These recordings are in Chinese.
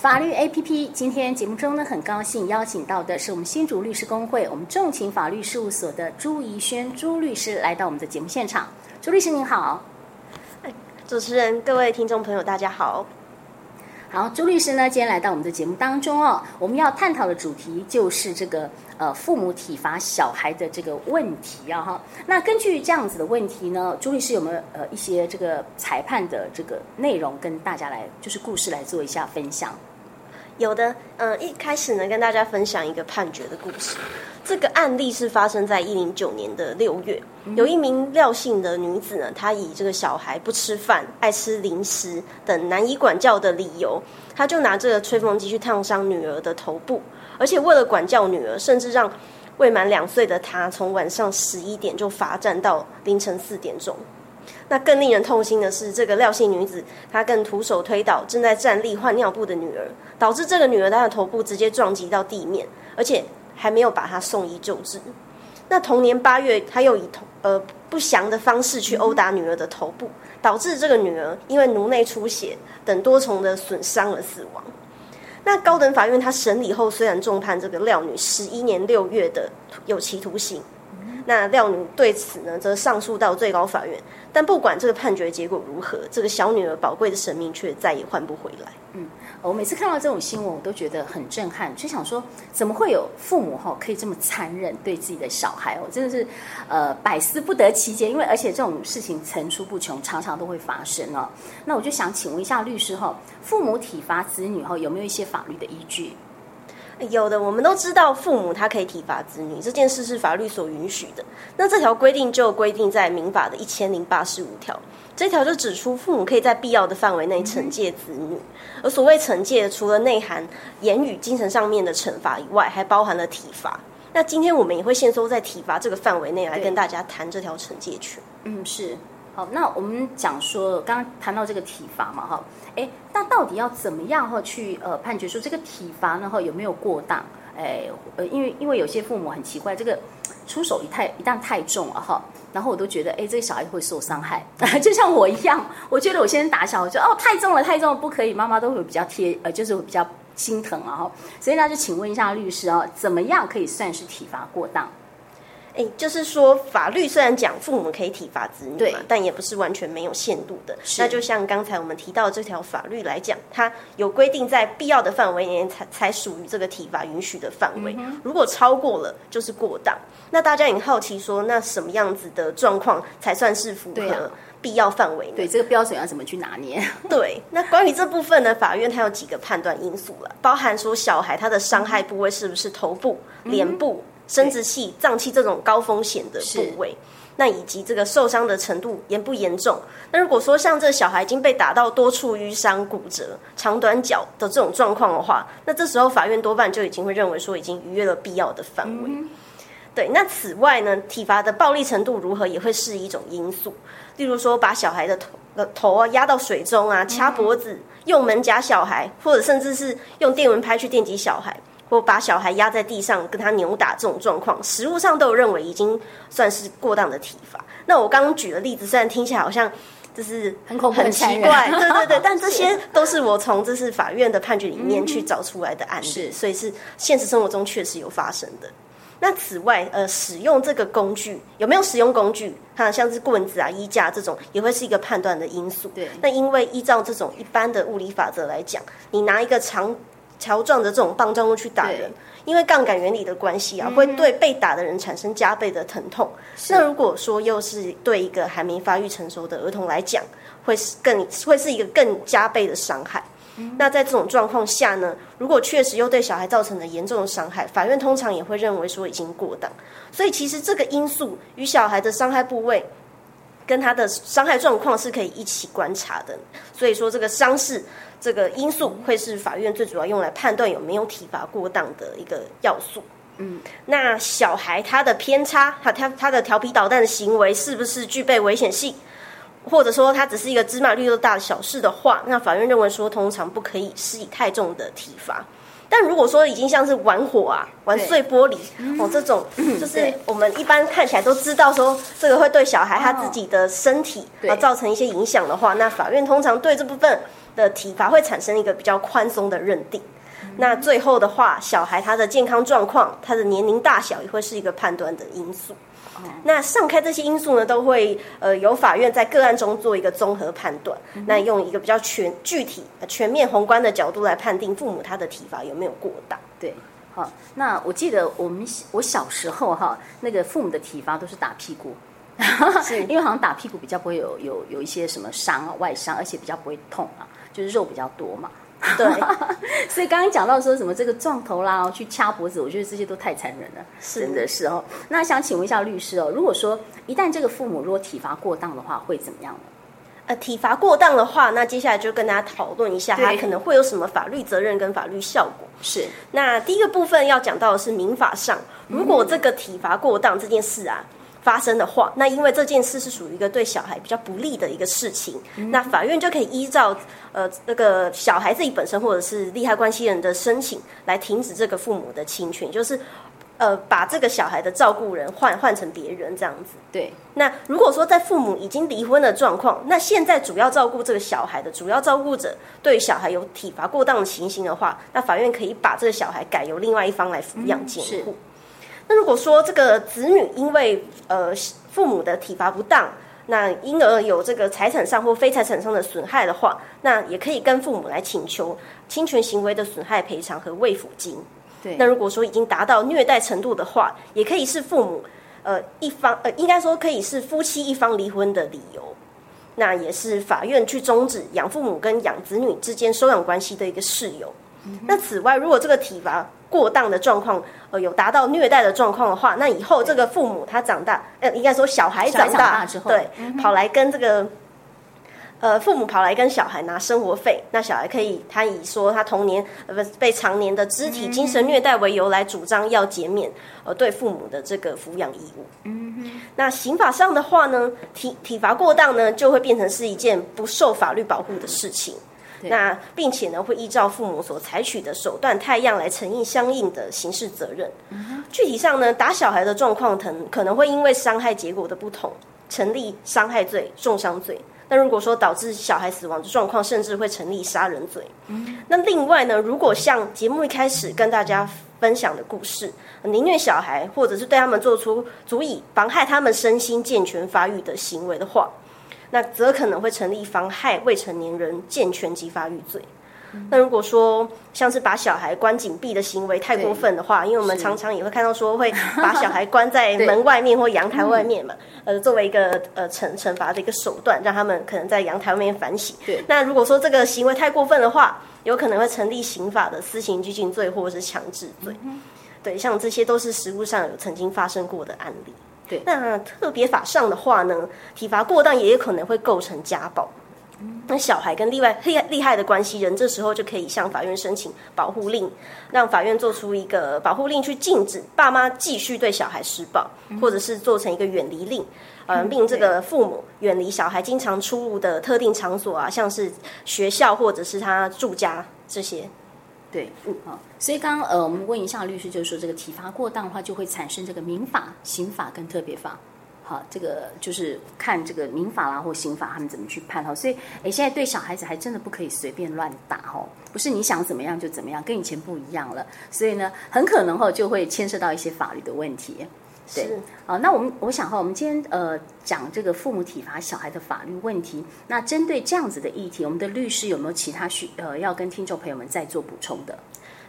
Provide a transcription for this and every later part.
法律 APP，今天节目中呢，很高兴邀请到的是我们新竹律师公会我们重情法律事务所的朱怡轩朱律师来到我们的节目现场。朱律师您好，主持人各位听众朋友大家好。好，朱律师呢，今天来到我们的节目当中哦，我们要探讨的主题就是这个呃父母体罚小孩的这个问题啊哈。那根据这样子的问题呢，朱律师有没有呃一些这个裁判的这个内容跟大家来就是故事来做一下分享？有的，嗯、呃，一开始呢，跟大家分享一个判决的故事。这个案例是发生在一零九年的六月，有一名廖姓的女子呢，她以这个小孩不吃饭、爱吃零食等难以管教的理由，她就拿这个吹风机去烫伤女儿的头部，而且为了管教女儿，甚至让未满两岁的她从晚上十一点就罚站到凌晨四点钟。那更令人痛心的是，这个廖姓女子她更徒手推倒正在站立换尿布的女儿，导致这个女儿她的头部直接撞击到地面，而且。还没有把她送医救治。那同年八月，他又以同呃不祥的方式去殴打女儿的头部，导致这个女儿因为颅内出血等多重的损伤而死亡。那高等法院他审理后，虽然重判这个廖女十一年六月的有期徒刑，那廖女对此呢则上诉到最高法院。但不管这个判决结果如何，这个小女儿宝贵的生命却再也换不回来。嗯。我每次看到这种新闻，我都觉得很震撼，就想说，怎么会有父母哈可以这么残忍对自己的小孩？我真的是呃百思不得其解。因为而且这种事情层出不穷，常常都会发生哦。那我就想请问一下律师哈，父母体罚子女后有没有一些法律的依据？有的，我们都知道父母他可以体罚子女这件事是法律所允许的。那这条规定就规定在民法的一千零八十五条。这条就指出，父母可以在必要的范围内惩戒子女，而所谓惩戒，除了内涵言语、精神上面的惩罚以外，还包含了体罚。那今天我们也会限缩在体罚这个范围内来跟大家谈这条惩戒权。嗯，是。好，那我们讲说，刚刚谈到这个体罚嘛，哈，哎，那到底要怎么样哈去呃判决说这个体罚呢？哈有没有过当？哎，呃，因为因为有些父母很奇怪，这个出手一太一旦太重了哈。然后我都觉得，哎，这个小孩会受伤害，就像我一样。我觉得我先打小，我就哦，太重了，太重了，不可以。妈妈都会比较贴，呃，就是会比较心疼啊。哈，所以呢，就请问一下律师啊，怎么样可以算是体罚过当？哎，就是说，法律虽然讲父母可以体罚子女，嘛，但也不是完全没有限度的。那就像刚才我们提到的这条法律来讲，它有规定在必要的范围内才才属于这个体罚允许的范围。嗯、如果超过了，就是过当。那大家也好奇说，那什么样子的状况才算是符合必要范围？对，这个标准要怎么去拿捏？对，那关于这部分呢，法院它有几个判断因素了，包含说小孩他的伤害部位是不是头部、嗯、脸部。生殖器、脏器这种高风险的部位，那以及这个受伤的程度严不严重？那如果说像这小孩已经被打到多处淤伤、骨折、长短脚的这种状况的话，那这时候法院多半就已经会认为说已经逾越了必要的范围。嗯、对，那此外呢，体罚的暴力程度如何也会是一种因素，例如说把小孩的头的头啊压到水中啊，掐脖子、嗯、用门夹小孩，或者甚至是用电蚊拍去电击小孩。或把小孩压在地上跟他扭打这种状况，实物上都有认为已经算是过当的体罚。那我刚刚举的例子，虽然听起来好像就是很恐怖、很奇怪，对对对，但这些都是我从这是法院的判决里面去找出来的案例，是所以是现实生活中确实有发生的。那此外，呃，使用这个工具有没有使用工具？哈，像是棍子啊、衣架这种，也会是一个判断的因素。对，那因为依照这种一般的物理法则来讲，你拿一个长。条状的这种棒状物去打人，因为杠杆原理的关系啊，嗯、会对被打的人产生加倍的疼痛。那如果说又是对一个还没发育成熟的儿童来讲，会是更会是一个更加倍的伤害。嗯、那在这种状况下呢，如果确实又对小孩造成了严重的伤害，法院通常也会认为说已经过当。所以其实这个因素与小孩的伤害部位跟他的伤害状况是可以一起观察的。所以说这个伤势。这个因素会是法院最主要用来判断有没有体罚过当的一个要素。嗯，那小孩他的偏差，他他他的调皮捣蛋的行为是不是具备危险性？或者说他只是一个芝麻绿豆大的小事的话，那法院认为说通常不可以施以太重的体罚。但如果说已经像是玩火啊、玩碎玻璃哦这种，就是我们一般看起来都知道说这个会对小孩他自己的身体啊造成一些影响的话，那法院通常对这部分的体罚会产生一个比较宽松的认定。那最后的话，小孩他的健康状况、他的年龄大小也会是一个判断的因素。那上开这些因素呢，都会呃由法院在个案中做一个综合判断。那用一个比较全具体、全面宏观的角度来判定父母他的体罚有没有过当。对，好，那我记得我们我小时候哈，那个父母的体罚都是打屁股，是因为好像打屁股比较不会有有有一些什么伤啊外伤，而且比较不会痛啊，就是肉比较多嘛。对，所以刚刚讲到说什么这个撞头啦，去掐脖子，我觉得这些都太残忍了，是真的是哦。那想请问一下律师哦，如果说一旦这个父母如果体罚过当的话，会怎么样呢？呃，体罚过当的话，那接下来就跟大家讨论一下，他可能会有什么法律责任跟法律效果。是，那第一个部分要讲到的是民法上，如果这个体罚过当这件事啊。发生的话，那因为这件事是属于一个对小孩比较不利的一个事情，嗯、那法院就可以依照呃那个小孩自己本身或者是利害关系人的申请来停止这个父母的侵权，就是呃把这个小孩的照顾人换换成别人这样子。对。那如果说在父母已经离婚的状况，那现在主要照顾这个小孩的主要照顾者对小孩有体罚过当的情形的话，那法院可以把这个小孩改由另外一方来抚养监护。嗯那如果说这个子女因为呃父母的体罚不当，那因而有这个财产上或非财产上的损害的话，那也可以跟父母来请求侵权行为的损害赔偿和慰抚金。对，那如果说已经达到虐待程度的话，也可以是父母呃一方呃应该说可以是夫妻一方离婚的理由，那也是法院去终止养父母跟养子女之间收养关系的一个事由。嗯、那此外，如果这个体罚过当的状况，呃，有达到虐待的状况的话，那以后这个父母他长大，呃，应该说小孩长大，之后，对，嗯、跑来跟这个，呃，父母跑来跟小孩拿生活费，那小孩可以他以说他童年呃不被常年的肢体精神虐待为由来主张要减免呃对父母的这个抚养义务。嗯哼，那刑法上的话呢，体体罚过当呢，就会变成是一件不受法律保护的事情。那并且呢，会依照父母所采取的手段太样来承应相应的刑事责任。具体上呢，打小孩的状况可可能会因为伤害结果的不同，成立伤害罪、重伤罪。那如果说导致小孩死亡的状况，甚至会成立杀人罪。那另外呢，如果像节目一开始跟大家分享的故事，凌虐小孩，或者是对他们做出足以妨害他们身心健全发育的行为的话，那则可能会成立妨害未成年人健全及发育罪。嗯。那如果说像是把小孩关紧闭的行为太过分的话，因为我们常常也会看到说会把小孩关在 门外面或阳台外面嘛，呃，作为一个呃惩惩罚的一个手段，让他们可能在阳台外面反省。对。那如果说这个行为太过分的话，有可能会成立刑法的私刑拘禁罪或者是强制罪。嗯。对，像这些都是实务上有曾经发生过的案例。对，那特别法上的话呢，体罚过当也有可能会构成家暴。那小孩跟另外厉害厉害的关系人，这时候就可以向法院申请保护令，让法院做出一个保护令，去禁止爸妈继续对小孩施暴，或者是做成一个远离令，呃，令这个父母远离小孩经常出入的特定场所啊，像是学校或者是他住家这些。对，嗯，好，所以刚刚呃，我们问一下律师，就是说这个体罚过当的话，就会产生这个民法、刑法跟特别法，好，这个就是看这个民法啦或刑法他们怎么去判哈。所以，哎，现在对小孩子还真的不可以随便乱打哦，不是你想怎么样就怎么样，跟以前不一样了。所以呢，很可能哦就会牵涉到一些法律的问题。对，好，那我们我想哈，我们今天呃讲这个父母体罚小孩的法律问题，那针对这样子的议题，我们的律师有没有其他需呃要跟听众朋友们再做补充的？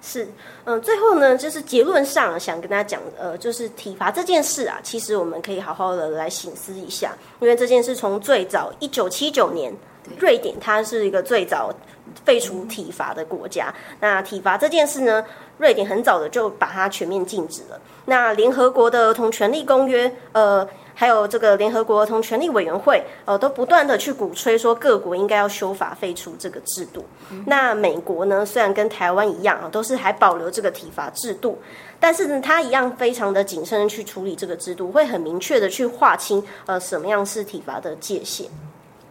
是，嗯、呃，最后呢，就是结论上想跟大家讲，呃，就是体罚这件事啊，其实我们可以好好的来省思一下，因为这件事从最早一九七九年，瑞典它是一个最早废除体罚的国家，那体罚这件事呢，瑞典很早的就把它全面禁止了。那联合国的儿童权利公约，呃，还有这个联合国儿童权利委员会，呃，都不断的去鼓吹说各国应该要修法废除这个制度。嗯。那美国呢，虽然跟台湾一样啊，都是还保留这个体罚制度，但是呢，它一样非常的谨慎去处理这个制度，会很明确的去划清呃什么样是体罚的界限。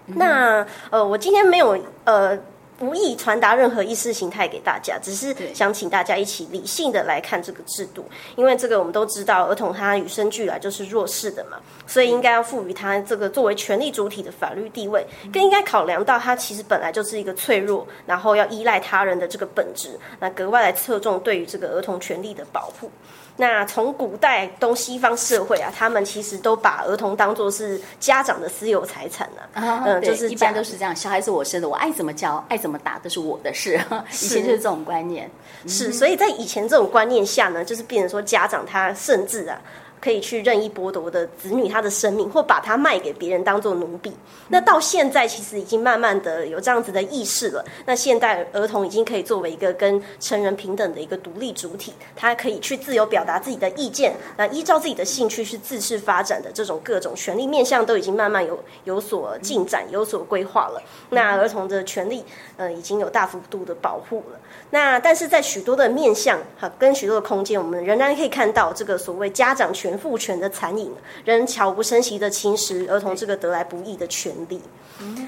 嗯。那呃，我今天没有呃。无意传达任何意识形态给大家，只是想请大家一起理性的来看这个制度，因为这个我们都知道，儿童他与生俱来就是弱势的嘛，所以应该要赋予他这个作为权利主体的法律地位，更应该考量到他其实本来就是一个脆弱，然后要依赖他人的这个本质，那格外来侧重对于这个儿童权利的保护。那从古代东西方社会啊，他们其实都把儿童当作是家长的私有财产呢、啊。嗯、呃，就是一般都是这样，小孩子我生的，我爱怎么教，爱怎么打都是我的事。以前就是这种观念。是，所以在以前这种观念下呢，就是变成说家长他甚至啊。可以去任意剥夺的子女他的生命，或把他卖给别人当做奴婢。那到现在其实已经慢慢的有这样子的意识了。那现代儿童已经可以作为一个跟成人平等的一个独立主体，他可以去自由表达自己的意见，那依照自己的兴趣去自适发展的这种各种权利面向都已经慢慢有有所进展，有所规划了。那儿童的权利呃已经有大幅度的保护了。那但是在许多的面向哈跟许多的空间，我们仍然可以看到这个所谓家长权。全父权的残影，仍悄无声息的侵蚀儿童这个得来不易的权利。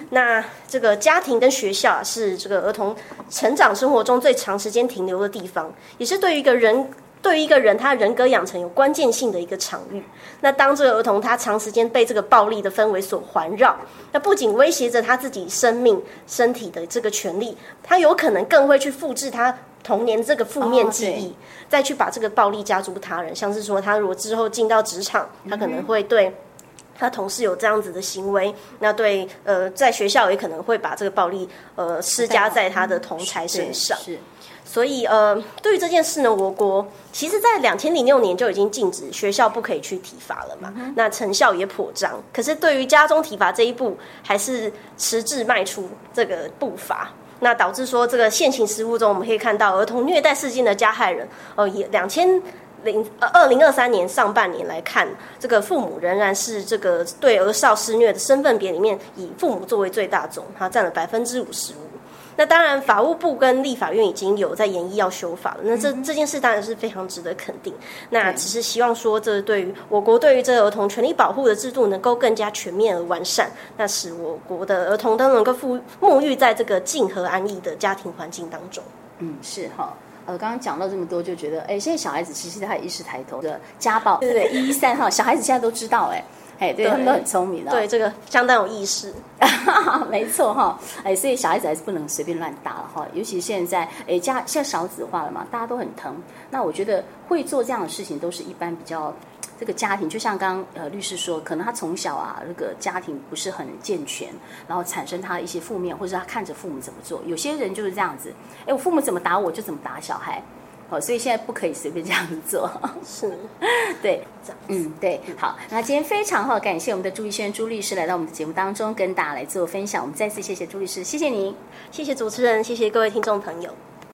那这个家庭跟学校是这个儿童成长生活中最长时间停留的地方，也是对于一个人对于一个人他人格养成有关键性的一个场域。那当这个儿童他长时间被这个暴力的氛围所环绕，那不仅威胁着他自己生命身体的这个权利，他有可能更会去复制他。童年这个负面记忆，哦、再去把这个暴力加诸他人，像是说他如果之后进到职场，他可能会对他同事有这样子的行为，那对呃在学校也可能会把这个暴力呃施加在他的同才身上。是，所以呃对于这件事呢，我国其实在两千零六年就已经禁止学校不可以去体罚了嘛，嗯、那成效也颇彰。可是对于家中体罚这一步，还是迟滞迈出这个步伐。那导致说，这个现行实务中，我们可以看到儿童虐待事件的加害人，呃，以两千零呃二零二三年上半年来看，这个父母仍然是这个对儿少施虐的身份别里面，以父母作为最大宗，它占了百分之五十五。那当然，法务部跟立法院已经有在研议要修法了。那这这件事当然是非常值得肯定。那只是希望说，这对于我国对于这个儿童权利保护的制度能够更加全面而完善，那使我国的儿童都能够富沐浴在这个静和安逸的家庭环境当中。嗯，是哈。呃，刚刚讲到这么多，就觉得，哎，现在小孩子其实他也意识抬头的家暴，对不对？一一三哈，小孩子现在都知道，哎。哎，对，对他们都很聪明的，对这个相当有意识，没错哈。哎，所以小孩子还是不能随便乱打了哈。尤其现在，哎，家现在少子化了嘛，大家都很疼。那我觉得会做这样的事情，都是一般比较这个家庭，就像刚刚呃律师说，可能他从小啊，那个家庭不是很健全，然后产生他一些负面，或者他看着父母怎么做。有些人就是这样子，哎，我父母怎么打我就怎么打小孩。哦，所以现在不可以随便这样子做，是，对，嗯，对，好，那今天非常好，感谢我们的朱立轩朱律师来到我们的节目当中，跟大家来做分享。我们再次谢谢朱律师，谢谢您，谢谢主持人，谢谢各位听众朋友。